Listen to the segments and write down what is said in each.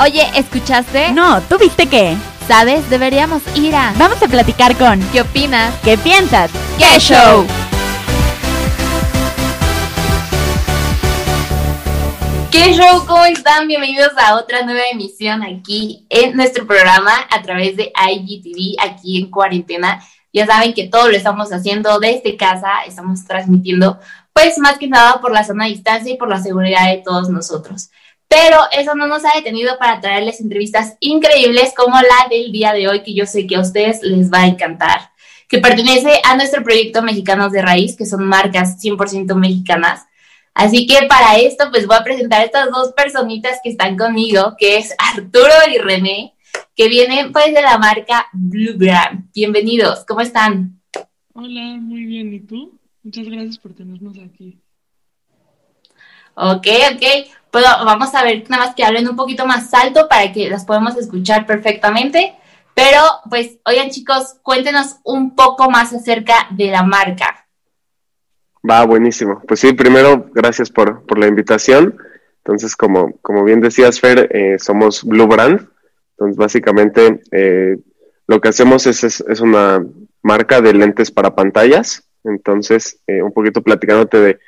Oye, ¿escuchaste? No, ¿tú viste qué? ¿Sabes? Deberíamos ir a... Vamos a platicar con... ¿Qué opinas? ¿Qué piensas? ¡Qué show! ¿Qué show? ¿Cómo están? Bienvenidos a otra nueva emisión aquí en nuestro programa a través de IGTV, aquí en cuarentena. Ya saben que todo lo estamos haciendo desde casa, estamos transmitiendo, pues más que nada por la zona de distancia y por la seguridad de todos nosotros. Pero eso no nos ha detenido para traerles entrevistas increíbles como la del día de hoy, que yo sé que a ustedes les va a encantar, que pertenece a nuestro proyecto Mexicanos de Raíz, que son marcas 100% mexicanas. Así que para esto, pues voy a presentar a estas dos personitas que están conmigo, que es Arturo y René, que vienen pues de la marca Blue Brand. Bienvenidos, ¿cómo están? Hola, muy bien. ¿Y tú? Muchas gracias por tenernos aquí. Ok, ok. Pues vamos a ver nada más que hablen un poquito más alto para que las podamos escuchar perfectamente. Pero pues, oigan chicos, cuéntenos un poco más acerca de la marca. Va, buenísimo. Pues sí, primero, gracias por, por la invitación. Entonces, como, como bien decías, Fer, eh, somos Blue Brand. Entonces, básicamente, eh, lo que hacemos es, es, una marca de lentes para pantallas. Entonces, eh, un poquito platicándote de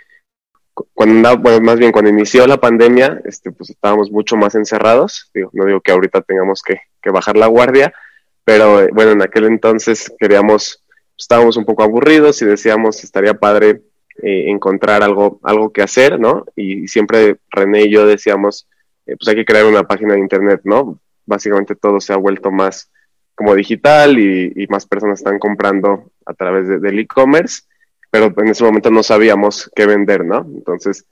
cuando bueno, más bien cuando inició la pandemia, este, pues estábamos mucho más encerrados. No digo que ahorita tengamos que, que bajar la guardia, pero eh, bueno, en aquel entonces queríamos, estábamos un poco aburridos y decíamos estaría padre eh, encontrar algo, algo que hacer, ¿no? Y, siempre René y yo decíamos, eh, pues hay que crear una página de internet, ¿no? Básicamente todo se ha vuelto más como digital y, más personas están comprando a través de, del e-commerce pero en ese momento no sabíamos qué vender, ¿no? Entonces,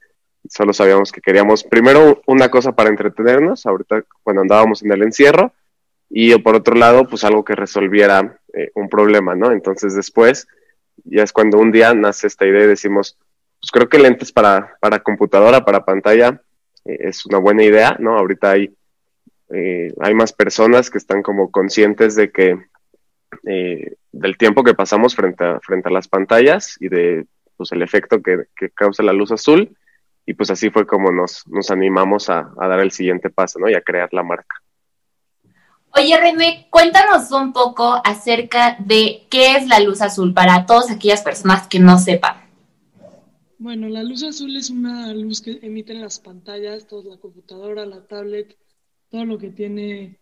solo sabíamos que queríamos primero una cosa para entretenernos, ahorita cuando andábamos en el encierro, y por otro lado, pues algo que resolviera eh, un problema, ¿no? Entonces después, ya es cuando un día nace esta idea y decimos, pues creo que lentes para, para computadora, para pantalla, eh, es una buena idea, ¿no? Ahorita hay, eh, hay más personas que están como conscientes de que eh, del tiempo que pasamos frente a, frente a las pantallas y de pues, el efecto que, causa la luz azul. Y pues así fue como nos, nos animamos a, dar el siguiente paso, ¿no? Y a crear la marca. Oye, René, cuéntanos un poco acerca de qué es la luz azul para todas aquellas personas que no sepan. Bueno, la luz azul es una luz que emiten las pantallas, toda la computadora, la tablet, todo lo que tiene,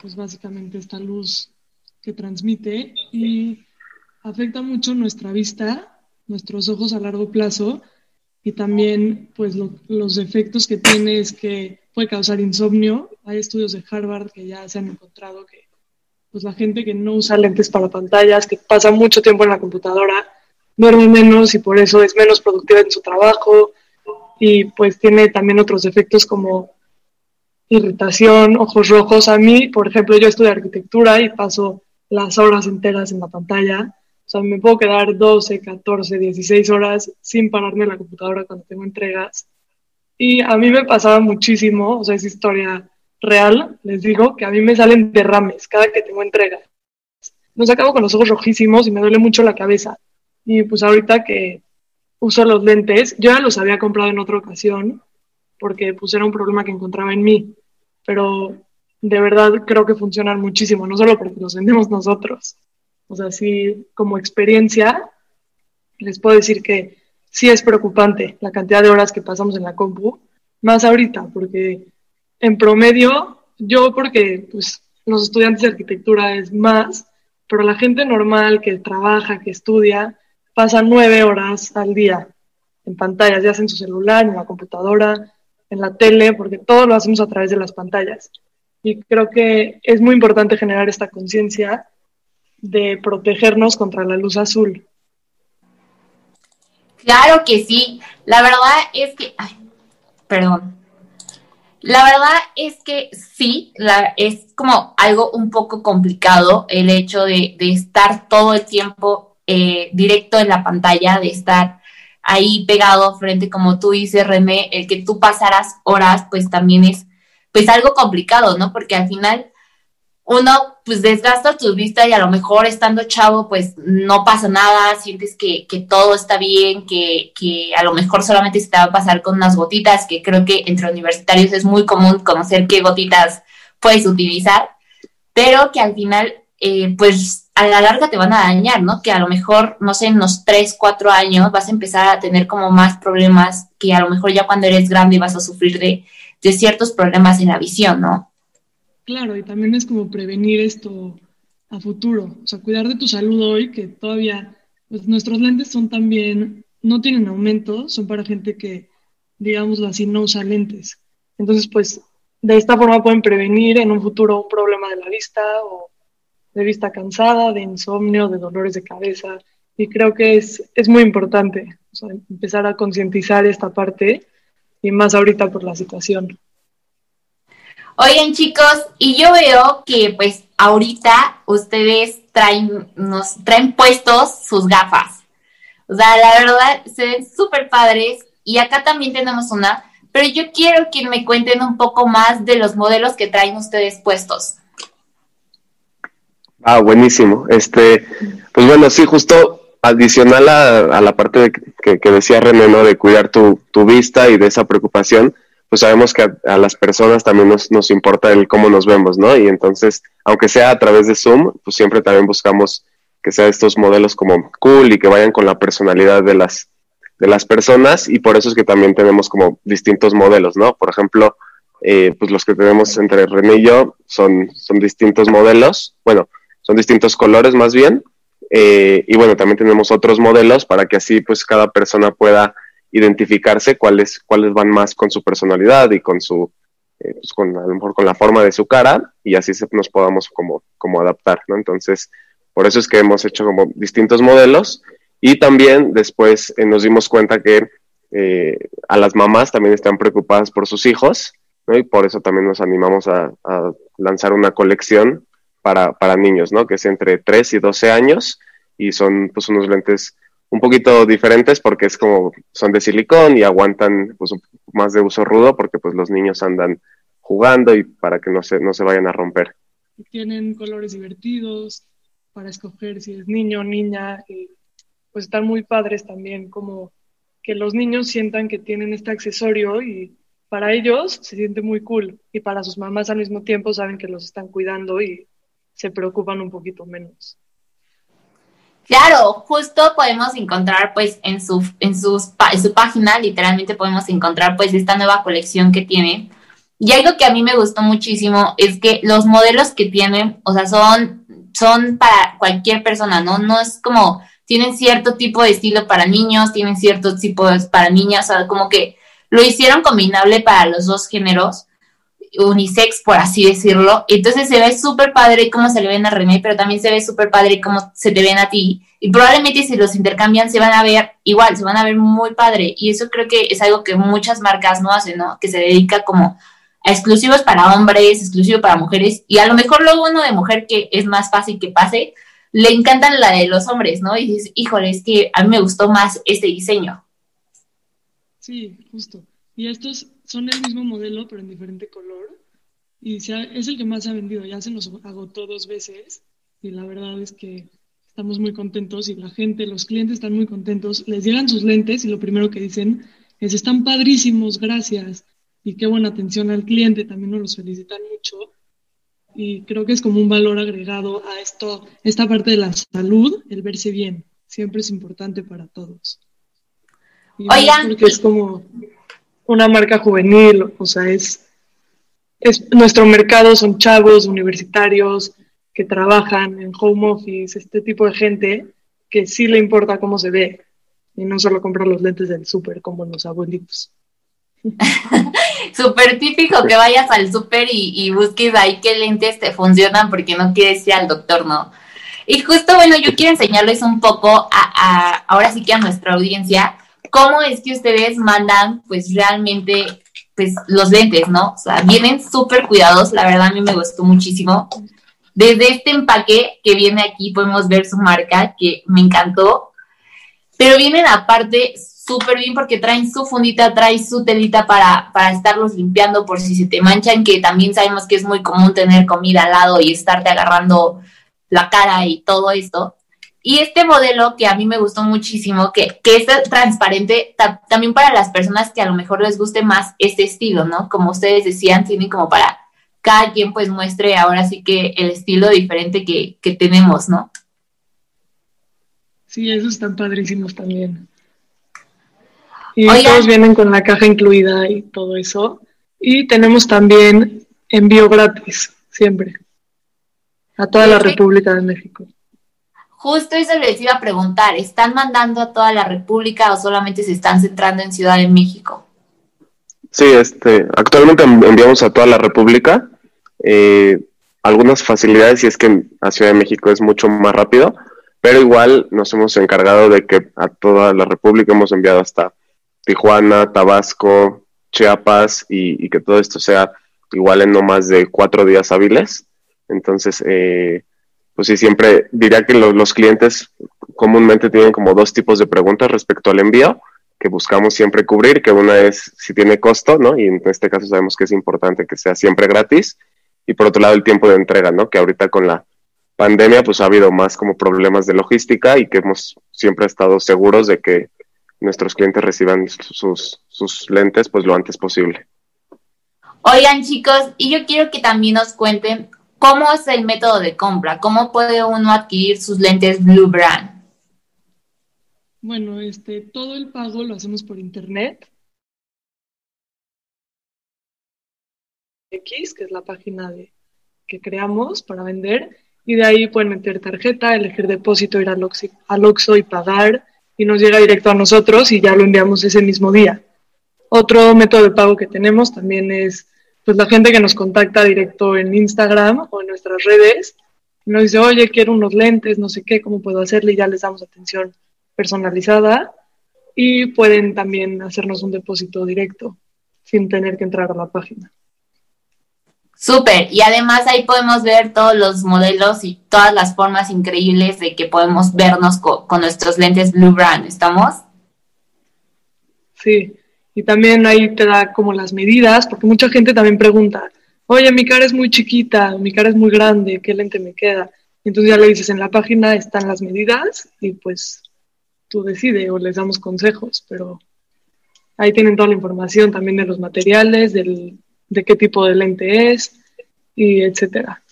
pues básicamente esta luz que transmite y afecta mucho nuestra vista, nuestros ojos a largo plazo y también pues los efectos que tiene es que puede causar insomnio. Hay estudios de Harvard que ya se han encontrado que pues la gente que no usa lentes para pantallas, que pasa mucho tiempo en la computadora, duerme menos y por eso es menos productiva en su trabajo y pues tiene también otros efectos como irritación, ojos rojos. A mí, por ejemplo, yo estudio arquitectura y paso las horas enteras en la pantalla. O sea, me puedo quedar 12, 14, 16 horas sin pararme en la computadora cuando tengo entregas. Y a mí me pasaba muchísimo, o sea, es historia real, les digo, que a mí me salen derrames cada que tengo entregas. Nos acabo con los ojos rojísimos y me duele mucho la cabeza. Y pues ahorita que uso los lentes, yo ya los había comprado en otra ocasión porque pues era un problema que encontraba en mí, pero de verdad creo que funcionan muchísimo, no solo porque los vendemos nosotros. O sea, sí, como experiencia, les puedo decir que sí es preocupante la cantidad de horas que pasamos en la compu, más ahorita, porque en promedio, yo porque pues, los estudiantes de arquitectura es más, pero la gente normal que trabaja, que estudia, pasa nueve horas al día en pantallas, ya sea en su celular, en la computadora, en la tele, porque todo lo hacemos a través de las pantallas. Y creo que es muy importante generar esta conciencia de protegernos contra la luz azul. Claro que sí. La verdad es que, ay, perdón. La verdad es que sí, es como algo un poco complicado el hecho de, estar todo el tiempo eh, directo en la pantalla, de estar ahí pegado frente, como tú dices, René, el que tú pasaras horas, pues también es pues algo complicado, ¿no? Porque al final uno pues desgastas tu vista y a lo mejor estando chavo, pues no pasa nada, sientes que, que todo está bien, que, que, a lo mejor solamente se te va a pasar con unas gotitas, que creo que entre universitarios es muy común conocer qué gotitas puedes utilizar, pero que al final, eh, pues a la larga te van a dañar, ¿no? Que a lo mejor, no sé, en unos 3, 4 años vas a empezar a tener como más problemas que a lo mejor ya cuando eres grande vas a sufrir de, de ciertos problemas en la visión, ¿no? Claro, y también es como prevenir esto a futuro, o sea, cuidar de tu salud hoy, que todavía, pues nuestros lentes son también, no tienen aumento, son para gente que, digámoslo así, no usa lentes. Entonces, pues, de esta forma pueden prevenir en un futuro un problema de la vista o de vista cansada, de insomnio, de dolores de cabeza. Y creo que es, es muy importante empezar a concientizar esta parte y más ahorita por la situación. Oigan chicos, y yo veo que pues ahorita ustedes traen, nos traen puestos sus gafas. O sea, la verdad, se ven súper padres. Y acá también tenemos una, pero yo quiero que me cuenten un poco más de los modelos que traen ustedes puestos. Ah, buenísimo. Este, pues bueno, sí, justo adicional a, la parte de que, decía René, ¿no? De cuidar tu, vista y de esa preocupación, pues sabemos que a, las personas también nos, nos, importa el cómo nos vemos, ¿no? Y entonces, aunque sea a través de Zoom, pues siempre también buscamos que sean estos modelos como cool y que vayan con la personalidad de las, de las personas y por eso es que también tenemos como distintos modelos, ¿no? Por ejemplo, eh, pues los que tenemos entre René y yo son, son distintos modelos, bueno, son distintos colores más bien, eh, y bueno, también tenemos otros modelos para que así pues cada persona pueda identificarse cuáles, cuáles van más con su personalidad y con su, eh, pues con, a lo mejor con la forma de su cara y así nos podamos como, como adaptar, ¿no? Entonces, por eso es que hemos hecho como distintos modelos y también después eh, nos dimos cuenta que eh, a las mamás también están preocupadas por sus hijos, ¿no? Y por eso también nos animamos a lanzar una colección para, para niños, ¿no? Que es entre 3 y 12 años y son pues unos lentes un poquito diferentes porque es como son de silicón y aguantan pues más de uso rudo porque pues los niños andan jugando y para que no se, no se vayan a romper. Tienen colores divertidos para escoger si es niño o niña y pues están muy padres también como que los niños sientan que tienen este accesorio y para ellos se siente muy cool y para sus mamás al mismo tiempo saben que los están cuidando y se preocupan un poquito menos. Claro, justo podemos encontrar pues en su, en, en su página, literalmente podemos encontrar pues esta nueva colección que tienen. Y algo que a mí me gustó muchísimo es que los modelos que tienen, o sea, son, son para cualquier persona, ¿no? No es como, tienen cierto tipo de estilo para niños, tienen ciertos tipos para niñas, o sea, como que lo hicieron combinable para los dos géneros unisex, por así decirlo. Entonces se ve súper padre cómo se le ven a René, pero también se ve súper padre cómo se te ven a ti. Y probablemente si los intercambian se van a ver igual, se van a ver muy padre. Y eso creo que es algo que muchas marcas no hacen, ¿no? Que se dedica como a exclusivos para hombres, exclusivo para mujeres. Y a lo mejor luego uno de mujer que es más fácil que pase, le encantan la de los hombres, ¿no? Y dices, híjole, es que a mí me gustó más este diseño. Sí, justo. Y estos son el mismo modelo, pero en diferente color. Y es el que más ha vendido. Ya se nos agotó dos veces. Y la verdad es que estamos muy contentos y la gente, los clientes están muy contentos. Les llegan sus lentes y lo primero que dicen es, están padrísimos, gracias. Y qué buena atención al cliente, también nos los felicitan mucho. Y creo que es como un valor agregado a esto, esta parte de la salud, el verse bien. Siempre es importante para todos. Oigan. Porque es como una marca juvenil, o sea, es, es nuestro mercado son chavos universitarios que trabajan en home office, este tipo de gente que sí le importa cómo se ve y no solo comprar los lentes del súper como los abuelitos. Súper típico que vayas al súper y, busques ahí qué lentes te funcionan porque no quieres ir al doctor, ¿no? Y justo, bueno, yo quiero enseñarles un poco a, a ahora sí que a nuestra audiencia cómo es que ustedes mandan pues realmente pues los lentes, ¿no? O sea, vienen súper cuidados, la verdad a mí me gustó muchísimo. Desde este empaque que viene aquí podemos ver su marca, que me encantó, pero vienen aparte súper bien porque traen su fundita, traen su telita para, para estarlos limpiando por si se te manchan, que también sabemos que es muy común tener comida al lado y estarte agarrando la cara y todo esto. Y este modelo que a mí me gustó muchísimo, que, que es transparente también para las personas que a lo mejor les guste más este estilo, ¿no? Como ustedes decían, tienen como para cada quien pues muestre ahora sí que el estilo diferente que, que tenemos, ¿no? Sí, esos están padrísimos también. Y todos vienen con la caja incluida y todo eso. Y tenemos también envío gratis, siempre, a toda la República de México. Justo eso les iba a preguntar, ¿están mandando a toda la República o solamente se están centrando en Ciudad de México? Sí, este, actualmente enviamos a toda la República. Eh, algunas facilidades y es que a Ciudad de México es mucho más rápido, pero igual nos hemos encargado de que a toda la República hemos enviado hasta Tijuana, Tabasco, Chiapas y, que todo esto sea igual en no más de cuatro días hábiles. Entonces, eh, pues sí, siempre diría que los clientes comúnmente tienen como dos tipos de preguntas respecto al envío que buscamos siempre cubrir, que una es si tiene costo, ¿no? Y en este caso sabemos que es importante que sea siempre gratis. Y por otro lado, el tiempo de entrega, ¿no? Que ahorita con la pandemia, pues ha habido más como problemas de logística y que hemos siempre estado seguros de que nuestros clientes reciban sus, sus lentes, pues lo antes posible. Oigan, chicos, y yo quiero que también nos cuenten ¿Cómo es el método de compra? ¿Cómo puede uno adquirir sus lentes Blue Brand? Bueno, este, todo el pago lo hacemos por internet. X, que es la página de, que creamos para vender, y de ahí pueden meter tarjeta, elegir depósito, ir al, al Oxxo y pagar, y nos llega directo a nosotros y ya lo enviamos ese mismo día. Otro método de pago que tenemos también es pues la gente que nos contacta directo en Instagram o en nuestras redes, nos dice, oye, quiero unos lentes, no sé qué, cómo puedo hacerle, y ya les damos atención personalizada y pueden también hacernos un depósito directo sin tener que entrar a la página. Súper, y además ahí podemos ver todos los modelos y todas las formas increíbles de que podemos vernos con nuestros lentes Blue Brand, ¿estamos? Sí, y también ahí te da como las medidas, porque mucha gente también pregunta, oye, mi cara es muy chiquita, mi cara es muy grande, ¿qué lente me queda? entonces ya le dices, en la página están las medidas y pues tú decides o les damos consejos, pero ahí tienen toda la información también de los materiales, del, de qué tipo de lente es y etcétera.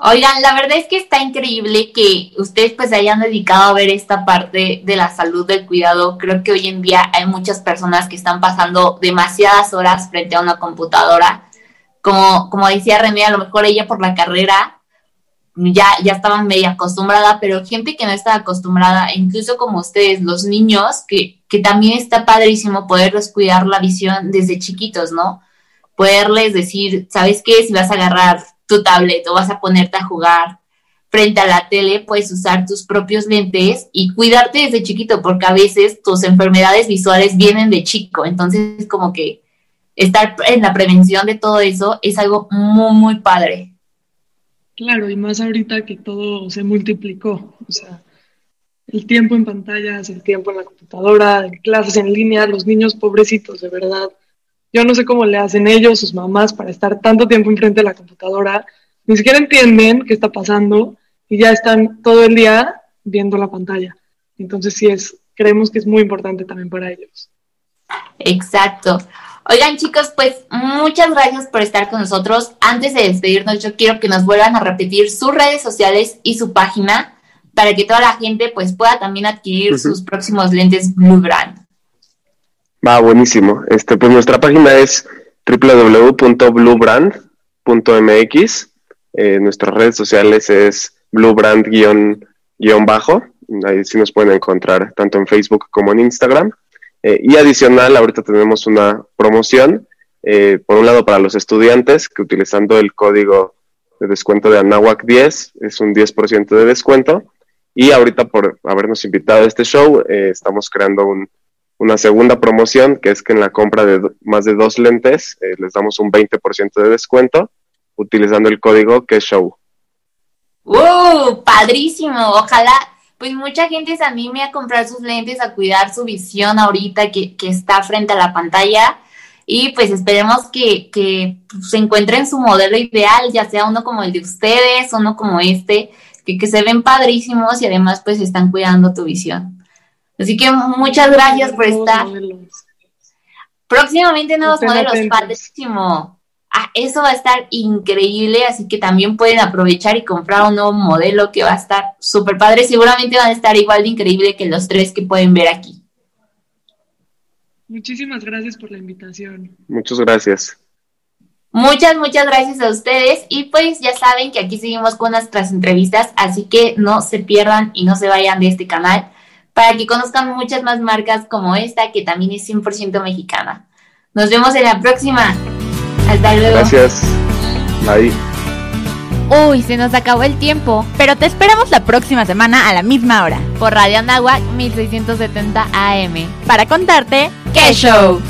Oigan, la verdad es que está increíble que ustedes pues hayan dedicado a ver esta parte de la salud del cuidado. Creo que hoy en día hay muchas personas que están pasando demasiadas horas frente a una computadora. Como, como decía René, a lo mejor ella por la carrera ya, ya estaban media acostumbrada, pero gente que no está acostumbrada, incluso como ustedes, los niños, que, que también está padrísimo poderlos cuidar la visión desde chiquitos, ¿no? Poderles decir, ¿sabes qué? Si vas a agarrar tu tablet o vas a ponerte a jugar frente a la tele, puedes usar tus propios lentes y cuidarte desde chiquito, porque a veces tus enfermedades visuales vienen de chico. Entonces, como que estar en la prevención de todo eso es algo muy, muy padre. Claro, y más ahorita que todo se multiplicó. O sea, el tiempo en pantallas, el tiempo en la computadora, en clases en línea, los niños pobrecitos, de verdad yo no sé cómo le hacen ellos, sus mamás, para estar tanto tiempo enfrente de la computadora. Ni siquiera entienden qué está pasando y ya están todo el día viendo la pantalla. Entonces sí es, creemos que es muy importante también para ellos. Exacto. Oigan chicos, pues muchas gracias por estar con nosotros. Antes de despedirnos, yo quiero que nos vuelvan a repetir sus redes sociales y su página para que toda la gente pues pueda también adquirir sus próximos lentes Blue Brand. Va, buenísimo. Este, pues nuestra página es www.bluebrand.mx. Eh, nuestras redes sociales es bluebrand-bajo. Ahí sí nos pueden encontrar tanto en Facebook como en Instagram. Eh, y adicional, ahorita tenemos una promoción, eh, por un lado para los estudiantes, que utilizando el código de descuento de Anahuac 10 es un 10% de descuento. Y ahorita por habernos invitado a este show, eh, estamos creando un una segunda promoción, que es que en la compra de más de dos lentes eh, les damos un 20% de descuento utilizando el código que show. ¡Uh! Padrísimo. Ojalá pues mucha gente se anime a comprar sus lentes, a cuidar su visión ahorita que, que está frente a la pantalla. Y pues esperemos que, que se encuentren su modelo ideal, ya sea uno como el de ustedes, uno como este, que, que se ven padrísimos y además pues están cuidando tu visión. Así que muchas gracias por estar. Próximamente nuevos modelos, padrísimo. Ah, eso va a estar increíble, así que también pueden aprovechar y comprar un nuevo modelo que va a estar súper padre. Seguramente van a estar igual de increíble que los tres que pueden ver aquí. Muchísimas gracias por la invitación. Muchas gracias. Muchas, muchas gracias a ustedes y pues ya saben que aquí seguimos con nuestras entrevistas, así que no se pierdan y no se vayan de este canal para que conozcan muchas más marcas como esta que también es 100% mexicana. Nos vemos en la próxima. Hasta luego. Gracias. Bye. Uy, se nos acabó el tiempo, pero te esperamos la próxima semana a la misma hora por Radio Anáhuac 1670 AM para contarte qué show.